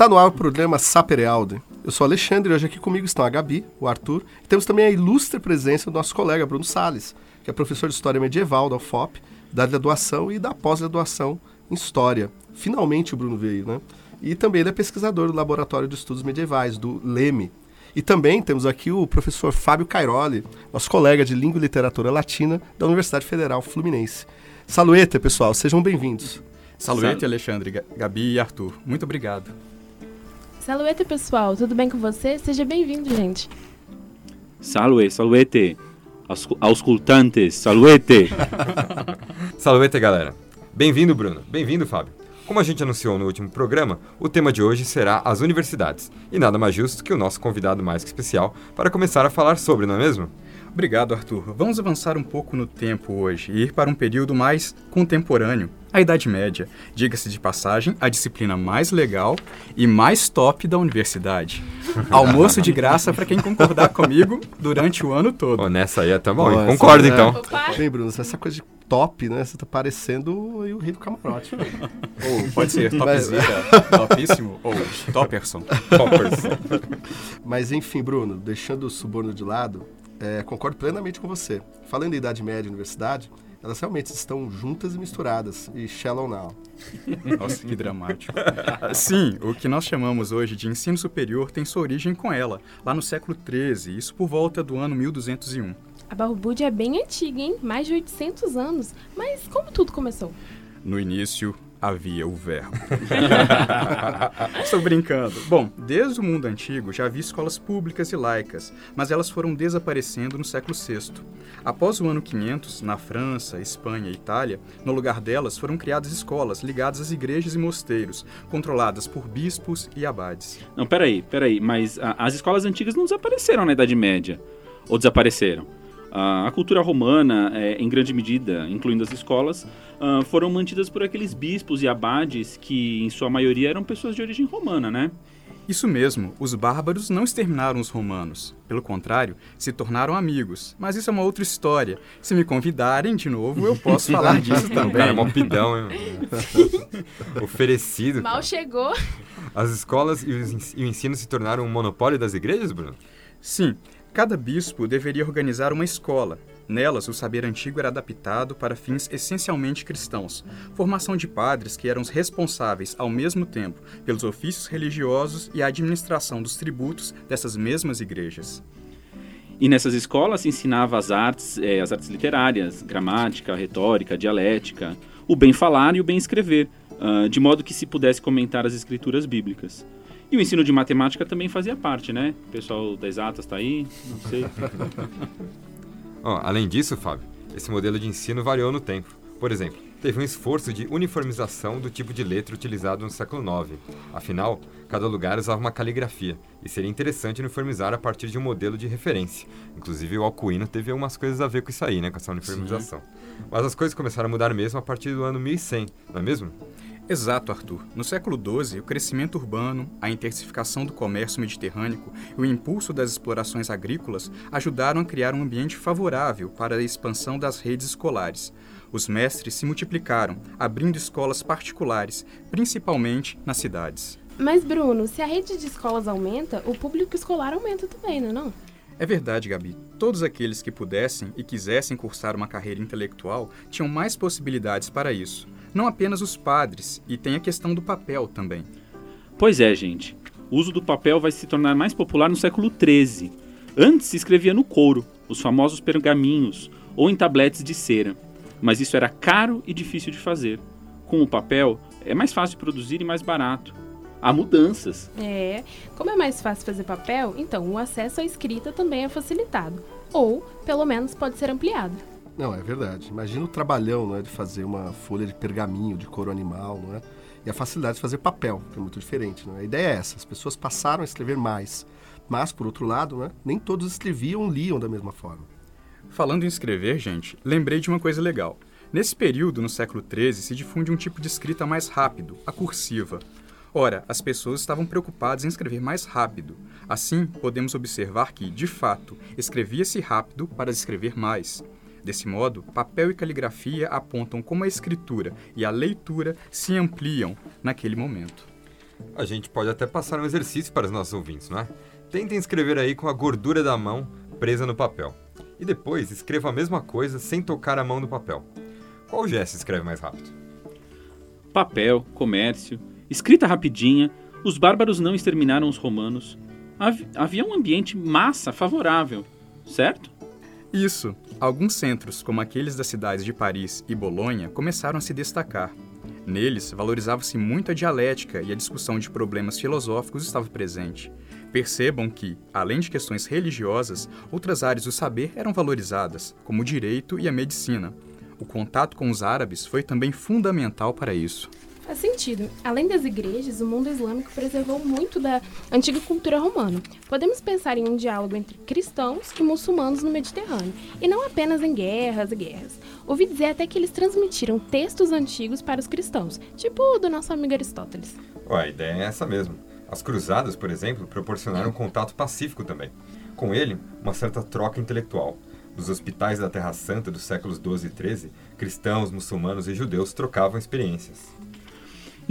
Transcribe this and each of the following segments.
Está no ar o programa Saperealde. Eu sou Alexandre e hoje aqui comigo estão a Gabi, o Arthur, e temos também a ilustre presença do nosso colega Bruno Sales, que é professor de História Medieval da UFOP, da graduação e da pós-graduação em História. Finalmente o Bruno veio, né? E também ele é pesquisador do Laboratório de Estudos Medievais, do LEME. E também temos aqui o professor Fábio Cairoli, nosso colega de Língua e Literatura Latina da Universidade Federal Fluminense. Saluete, pessoal, sejam bem-vindos. Saluete, Alexandre, Gabi e Arthur. Muito obrigado. Saluete, pessoal. Tudo bem com você? Seja bem-vindo, gente. Salve, saluete. Auscultantes, saluete. saluete, galera. Bem-vindo, Bruno. Bem-vindo, Fábio. Como a gente anunciou no último programa, o tema de hoje será as universidades. E nada mais justo que o nosso convidado mais que especial para começar a falar sobre, não é mesmo? Obrigado, Arthur. Vamos avançar um pouco no tempo hoje e ir para um período mais contemporâneo, a Idade Média. Diga-se de passagem, a disciplina mais legal e mais top da universidade. Almoço de graça para quem concordar comigo durante o ano todo. Oh, nessa aí é tá bom, concordo é... então. Bem, Bruno, essa coisa de top, né? Você tá parecendo o rei do camarote. ou pode ser topzera, topíssimo, ou topperson. Topperson. Mas enfim, Bruno, deixando o suborno de lado, é, concordo plenamente com você. Falando em Idade Média e Universidade, elas realmente estão juntas e misturadas, e shallow now. Nossa, que dramático. Sim, o que nós chamamos hoje de ensino superior tem sua origem com ela, lá no século XIII, isso por volta do ano 1201. A Barbude é bem antiga, hein? Mais de 800 anos. Mas como tudo começou? No início, havia o verbo. Estou brincando. Bom, desde o mundo antigo já havia escolas públicas e laicas, mas elas foram desaparecendo no século VI. Após o ano 500, na França, Espanha e Itália, no lugar delas foram criadas escolas ligadas às igrejas e mosteiros, controladas por bispos e abades. Não, peraí, peraí, mas a, as escolas antigas não desapareceram na Idade Média? Ou desapareceram? A cultura romana, é, em grande medida, incluindo as escolas, uh, foram mantidas por aqueles bispos e abades que, em sua maioria, eram pessoas de origem romana, né? Isso mesmo, os bárbaros não exterminaram os romanos. Pelo contrário, se tornaram amigos. Mas isso é uma outra história. Se me convidarem de novo, eu posso falar disso também. Cara, é mó pidão, hein? Oferecido. Mal chegou. As escolas e o ensino se tornaram um monopólio das igrejas, Bruno? Sim. Cada bispo deveria organizar uma escola. Nelas, o saber antigo era adaptado para fins essencialmente cristãos. Formação de padres que eram os responsáveis, ao mesmo tempo, pelos ofícios religiosos e a administração dos tributos dessas mesmas igrejas. E nessas escolas se ensinava as artes, eh, as artes literárias, gramática, retórica, dialética, o bem falar e o bem escrever, uh, de modo que se pudesse comentar as escrituras bíblicas. E o ensino de matemática também fazia parte, né? O pessoal das exatas está aí, não sei. oh, além disso, Fábio, esse modelo de ensino variou no tempo. Por exemplo, teve um esforço de uniformização do tipo de letra utilizado no século IX. Afinal, cada lugar usava uma caligrafia, e seria interessante uniformizar a partir de um modelo de referência. Inclusive, o Alcuino teve algumas coisas a ver com isso aí, né, com essa uniformização. Sim. Mas as coisas começaram a mudar mesmo a partir do ano 1100, não é mesmo? Exato, Arthur. No século XII, o crescimento urbano, a intensificação do comércio mediterrâneo e o impulso das explorações agrícolas ajudaram a criar um ambiente favorável para a expansão das redes escolares. Os mestres se multiplicaram, abrindo escolas particulares, principalmente nas cidades. Mas, Bruno, se a rede de escolas aumenta, o público escolar aumenta também, não é? Não? É verdade, Gabi. Todos aqueles que pudessem e quisessem cursar uma carreira intelectual tinham mais possibilidades para isso não apenas os padres, e tem a questão do papel também. Pois é, gente. O uso do papel vai se tornar mais popular no século XIII. Antes se escrevia no couro, os famosos pergaminhos, ou em tabletes de cera. Mas isso era caro e difícil de fazer. Com o papel, é mais fácil de produzir e mais barato. Há mudanças. É, como é mais fácil fazer papel, então o acesso à escrita também é facilitado. Ou, pelo menos, pode ser ampliado. Não, é verdade. Imagina o trabalhão não é, de fazer uma folha de pergaminho de couro animal, não é? E a facilidade de fazer papel, que é muito diferente. Não é? A ideia é essa: as pessoas passaram a escrever mais. Mas, por outro lado, né, nem todos escreviam ou liam da mesma forma. Falando em escrever, gente, lembrei de uma coisa legal. Nesse período, no século XIII, se difunde um tipo de escrita mais rápido, a cursiva. Ora, as pessoas estavam preocupadas em escrever mais rápido. Assim, podemos observar que, de fato, escrevia-se rápido para escrever mais. Desse modo, papel e caligrafia apontam como a escritura e a leitura se ampliam, naquele momento. A gente pode até passar um exercício para os nossos ouvintes, não é? Tentem escrever aí com a gordura da mão presa no papel. E depois escreva a mesma coisa sem tocar a mão no papel. Qual gesto escreve mais rápido? Papel, comércio, escrita rapidinha, os bárbaros não exterminaram os romanos. Hav- Havia um ambiente massa favorável, certo? Isso, alguns centros, como aqueles das cidades de Paris e Bolonha, começaram a se destacar. Neles, valorizava-se muito a dialética e a discussão de problemas filosóficos estava presente. Percebam que, além de questões religiosas, outras áreas do saber eram valorizadas, como o direito e a medicina. O contato com os árabes foi também fundamental para isso. Faz sentido. Além das igrejas, o mundo islâmico preservou muito da antiga cultura romana. Podemos pensar em um diálogo entre cristãos e muçulmanos no Mediterrâneo, e não apenas em guerras e guerras. Ouvi dizer até que eles transmitiram textos antigos para os cristãos, tipo o do nosso amigo Aristóteles. A ideia é essa mesmo. As cruzadas, por exemplo, proporcionaram um contato pacífico também. Com ele, uma certa troca intelectual. Nos hospitais da Terra Santa dos séculos 12 e 13, cristãos, muçulmanos e judeus trocavam experiências.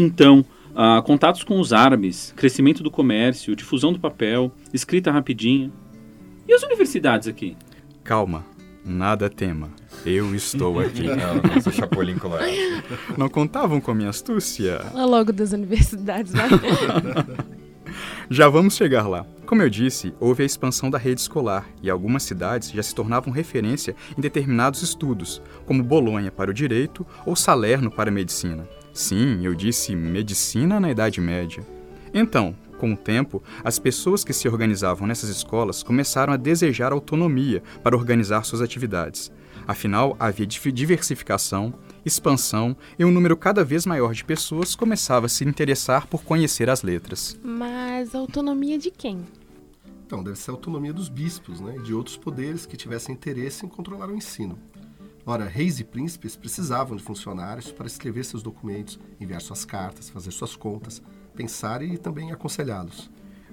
Então, ah, contatos com os árabes, crescimento do comércio, difusão do papel, escrita rapidinha. E as universidades aqui? Calma, nada tema. Eu estou aqui. Não, não sou colorado. Não contavam com a minha astúcia? Fala logo das universidades, vai. Já vamos chegar lá. Como eu disse, houve a expansão da rede escolar e algumas cidades já se tornavam referência em determinados estudos, como Bolonha para o direito ou Salerno para a medicina. Sim, eu disse medicina na Idade Média. Então, com o tempo, as pessoas que se organizavam nessas escolas começaram a desejar autonomia para organizar suas atividades. Afinal, havia diversificação, expansão e um número cada vez maior de pessoas começava a se interessar por conhecer as letras. Mas autonomia de quem? Então, deve ser a autonomia dos bispos né, e de outros poderes que tivessem interesse em controlar o ensino. Ora, reis e príncipes precisavam de funcionários para escrever seus documentos, enviar suas cartas, fazer suas contas, pensar e também aconselhá-los.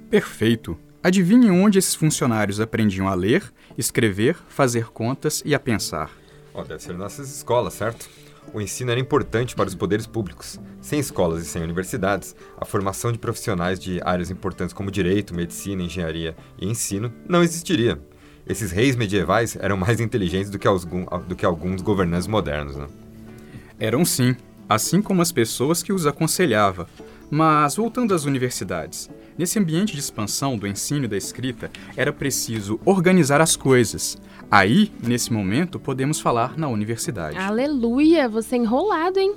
Perfeito! Adivinhe onde esses funcionários aprendiam a ler, escrever, fazer contas e a pensar. Ó, deve ser nessas escolas, certo? O ensino era importante para os poderes públicos. Sem escolas e sem universidades, a formação de profissionais de áreas importantes como direito, medicina, engenharia e ensino não existiria. Esses reis medievais eram mais inteligentes do que, algum- do que alguns governantes modernos, né? Eram sim, assim como as pessoas que os aconselhava. Mas voltando às universidades, nesse ambiente de expansão do ensino e da escrita, era preciso organizar as coisas. Aí, nesse momento, podemos falar na universidade. Aleluia, você é enrolado, hein?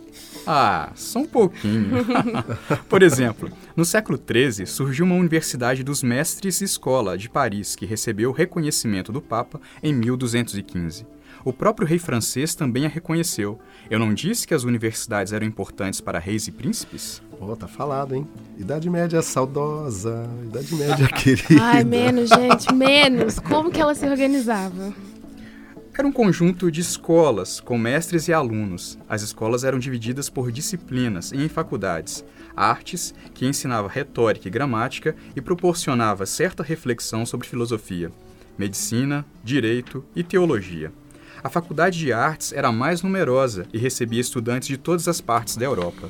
Ah, só um pouquinho. Por exemplo, no século XIII surgiu uma Universidade dos Mestres Escola de Paris, que recebeu o reconhecimento do Papa em 1215. O próprio rei francês também a reconheceu. Eu não disse que as universidades eram importantes para reis e príncipes? Ó, tá falado, hein? Idade Média saudosa, Idade Média querida. Ai, menos, gente, menos. Como que ela se organizava? Era um conjunto de escolas com mestres e alunos. As escolas eram divididas por disciplinas e em faculdades. Artes, que ensinava retórica e gramática e proporcionava certa reflexão sobre filosofia. Medicina, direito e teologia. A faculdade de artes era a mais numerosa e recebia estudantes de todas as partes da Europa.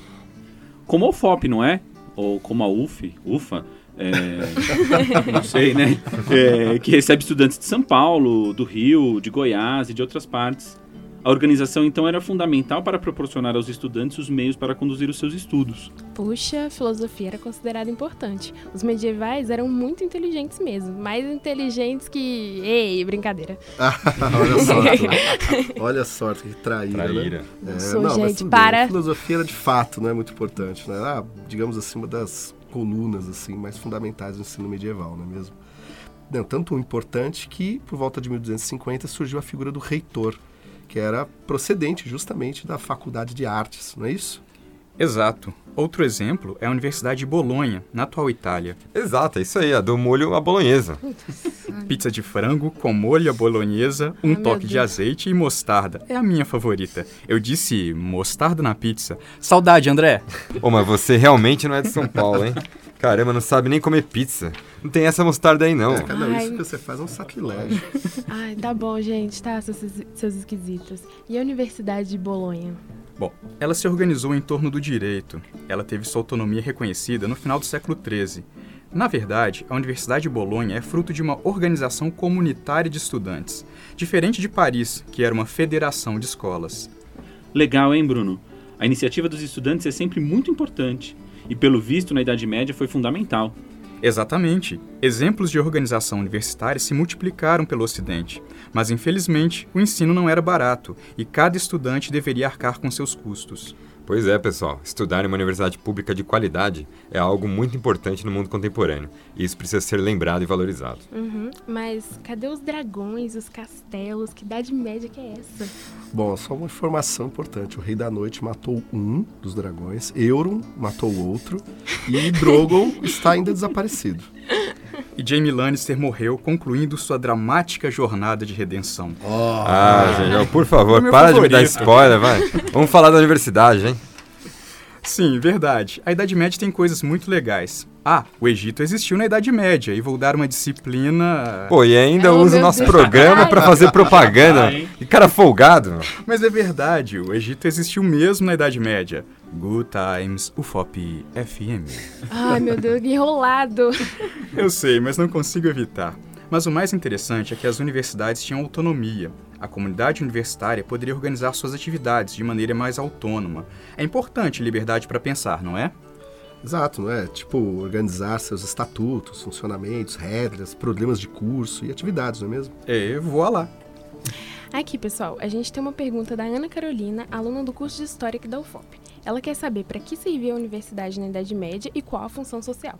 Como a UFOP, não é? Ou como a UF, UFA, é, não sei, né? É, que recebe estudantes de São Paulo, do Rio, de Goiás e de outras partes. A organização, então, era fundamental para proporcionar aos estudantes os meios para conduzir os seus estudos. Puxa, a filosofia era considerada importante. Os medievais eram muito inteligentes mesmo. Mais inteligentes que. Ei, brincadeira. Olha a sorte. né? Olha a sorte, que traíra, Traíra. né? É, sou, mas gente, tudo bem. para. A filosofia era de fato, não é muito importante, né? Ah, digamos assim, uma das colunas assim mais fundamentais do ensino medieval, não é mesmo? Não, tanto importante que por volta de 1250 surgiu a figura do reitor, que era procedente justamente da faculdade de artes, não é isso? Exato. Outro exemplo é a Universidade de Bolonha, na atual Itália. Exato, é isso aí, a do molho à bolonhesa. Pizza de frango com molho à bolonhesa, um toque de azeite e mostarda. É a minha favorita. Eu disse mostarda na pizza. Saudade, André! Ô, mas você realmente não é de São Paulo, hein? Caramba, não sabe nem comer pizza. Não tem essa mostarda aí, não. É, não, Ai. isso que você faz é um sacrilégio. Ai, tá bom, gente, tá, seus, seus esquisitos. E a Universidade de Bolonha? Bom, ela se organizou em torno do direito. Ela teve sua autonomia reconhecida no final do século XIII. Na verdade, a Universidade de Bolonha é fruto de uma organização comunitária de estudantes, diferente de Paris, que era uma federação de escolas. Legal, hein, Bruno? A iniciativa dos estudantes é sempre muito importante e, pelo visto, na Idade Média foi fundamental. Exatamente. Exemplos de organização universitária se multiplicaram pelo Ocidente, mas infelizmente o ensino não era barato e cada estudante deveria arcar com seus custos. Pois é, pessoal. Estudar em uma universidade pública de qualidade é algo muito importante no mundo contemporâneo. E isso precisa ser lembrado e valorizado. Uhum, mas cadê os dragões, os castelos? Que idade média que é essa? Bom, só uma informação importante. O Rei da Noite matou um dos dragões, Euron matou o outro e Drogon está ainda desaparecido. E Jaime Lannister morreu, concluindo sua dramática jornada de redenção. Ah, gente, por favor, meu para de me dar favorito. spoiler, vai. Vamos falar da universidade, hein? Sim, verdade. A Idade Média tem coisas muito legais. Ah, o Egito existiu na Idade Média e vou dar uma disciplina. Pô, e ainda Oh, usa o nosso Deus. programa pra fazer propaganda. Hein? Que cara folgado. Mas é verdade, o Egito existiu mesmo na Idade Média. Good Times, UFOP FM. Ai, meu Deus, que enrolado. Eu sei, mas não consigo evitar. Mas o mais interessante é que as universidades tinham autonomia. A comunidade universitária poderia organizar suas atividades de maneira mais autônoma. É importante liberdade para pensar, não é? Exato, não é? Tipo, organizar seus estatutos, funcionamentos, regras, problemas de curso e atividades, não é mesmo? É, vou lá. Aqui, pessoal, a gente tem uma pergunta da Ana Carolina, aluna do curso de História aqui da UFOP. Ela quer saber para que servia a universidade na Idade Média e qual a função social.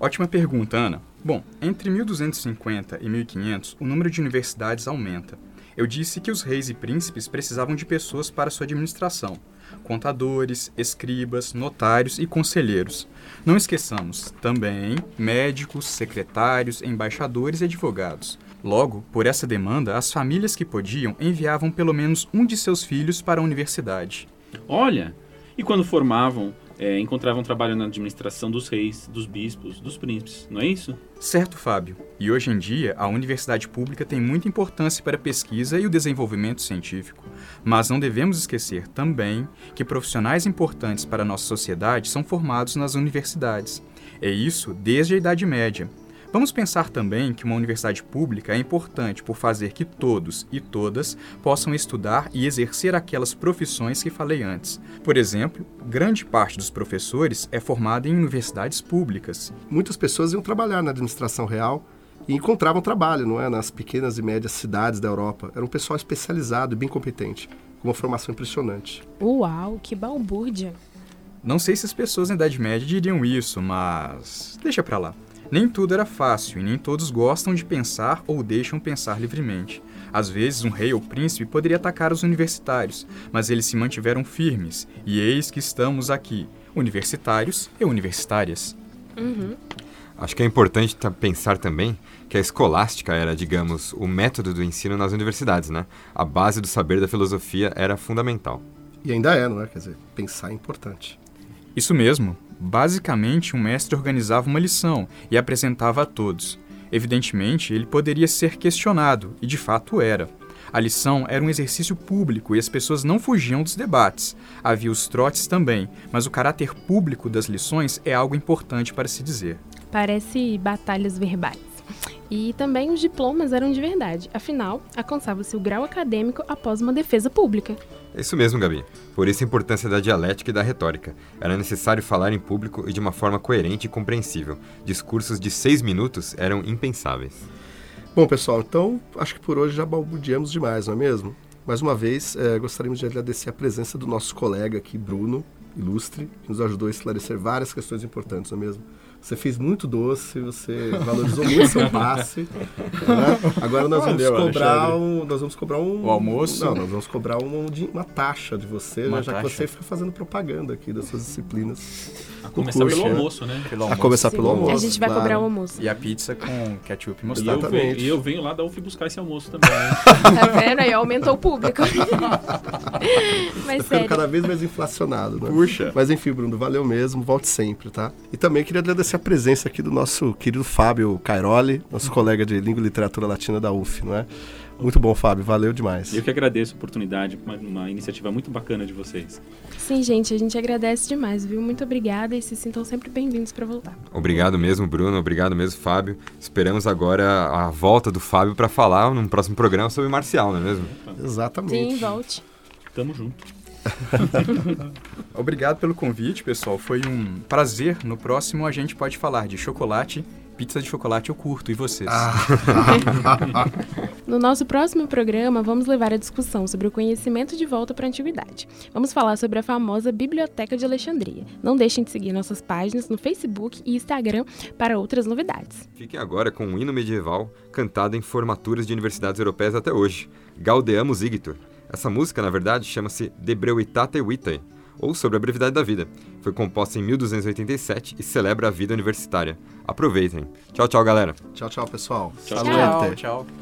Ótima pergunta, Ana. Bom, entre 1250 e 1500, o número de universidades aumenta. Eu disse que os reis e príncipes precisavam de pessoas para sua administração: contadores, escribas, notários e conselheiros. Não esqueçamos também médicos, secretários, embaixadores e advogados. Logo, por essa demanda, as famílias que podiam enviavam pelo menos um de seus filhos para a universidade. Olha, e quando formavam, é, encontravam trabalho na administração dos reis, dos bispos, dos príncipes, não é isso? Certo, Fábio. E hoje em dia, a universidade pública tem muita importância para a pesquisa e o desenvolvimento científico. Mas não devemos esquecer também que profissionais importantes para a nossa sociedade são formados nas universidades. É isso desde a Idade Média. Vamos pensar também que uma universidade pública é importante por fazer que todos e todas possam estudar e exercer aquelas profissões que falei antes. Por exemplo, grande parte dos professores é formada em universidades públicas. Muitas pessoas iam trabalhar na administração real e encontravam trabalho, não é? Nas pequenas e médias cidades da Europa. Era um pessoal especializado e bem competente, com uma formação impressionante. Uau, que balbúrdia. Não sei se as pessoas na Idade Média diriam isso, mas. deixa pra lá. Nem tudo era fácil e nem todos gostam de pensar ou deixam pensar livremente. Às vezes, um rei ou príncipe poderia atacar os universitários, mas eles se mantiveram firmes, e eis que estamos aqui, universitários e universitárias. Acho que é importante ta- pensar também que a escolástica era, digamos, o método do ensino nas universidades, né? A base do saber da filosofia era fundamental. E ainda é, não é? Quer dizer, pensar é importante. Isso mesmo. Basicamente, um mestre organizava uma lição e apresentava a todos. Evidentemente, ele poderia ser questionado, e de fato era. A lição era um exercício público e as pessoas não fugiam dos debates. Havia os trotes também, mas o caráter público das lições é algo importante para se dizer. Parece batalhas verbais. E também os diplomas eram de verdade. Afinal, alcançava-se o grau acadêmico após uma defesa pública. É isso mesmo, Gabi. Por isso a importância da dialética e da retórica. Era necessário falar em público e de uma forma coerente e compreensível. Discursos de seis minutos eram impensáveis. Bom, pessoal, então acho que por hoje já balbuciamos demais, não é mesmo? Mais uma vez, eh, gostaríamos de agradecer a presença do nosso colega aqui, Bruno, ilustre, que nos ajudou a esclarecer várias questões importantes, não é mesmo? Você fez muito doce, você valorizou muito seu passe. né? Agora nós vamos Valeu, cobrar Alexandre. um, nós vamos cobrar um O almoço? Não, nós vamos cobrar uma, uma taxa de você, Uma né, já que taxa. você fica fazendo propaganda aqui das suas disciplinas. A começar curso, pelo né? almoço, né? Pelo A almoço. começar pelo Sim, almoço. A gente vai claro. cobrar o almoço. E a pizza com ketchup e E eu, mostarda. venho, e eu venho lá da UF buscar esse almoço também. né? Tá vendo? Aí aumentou o público. Mas Tá ficando sério. cada vez mais inflacionado, né? Puxa. Mas enfim, Bruno, valeu mesmo, volte sempre, tá? E também queria agradecer a presença aqui do nosso querido Fábio Cairoli, nosso colega de Língua e Literatura Latina da UF, não é? Muito bom, Fábio. Valeu demais. Eu que agradeço a oportunidade, uma, uma iniciativa muito bacana de vocês. Sim, gente, a gente agradece demais, viu? Muito obrigada e se sintam sempre bem-vindos para voltar. Obrigado mesmo, Bruno. Obrigado mesmo, Fábio. Esperamos agora a volta do Fábio para falar num próximo programa sobre marcial, não é mesmo? Exatamente. Sim, volte. Tamo junto. Obrigado pelo convite, pessoal. Foi um prazer. No próximo a gente pode falar de chocolate. Pizza de chocolate eu curto. E vocês? No nosso próximo programa, vamos levar a discussão sobre o conhecimento de volta para a antiguidade. Vamos falar sobre a famosa Biblioteca de Alexandria. Não deixem de seguir nossas páginas no Facebook e Instagram para outras novidades. Fiquem agora com um hino medieval cantado em formaturas de universidades europeias até hoje, Gaudeamus Igitur. Essa música, na verdade, chama-se De Breuitate Vitae, ou Sobre a Brevidade da Vida. Foi composta em 1287 e celebra a vida universitária. Aproveitem. Tchau, tchau, galera. Tchau, tchau, pessoal. Tchau, Salute. tchau. tchau.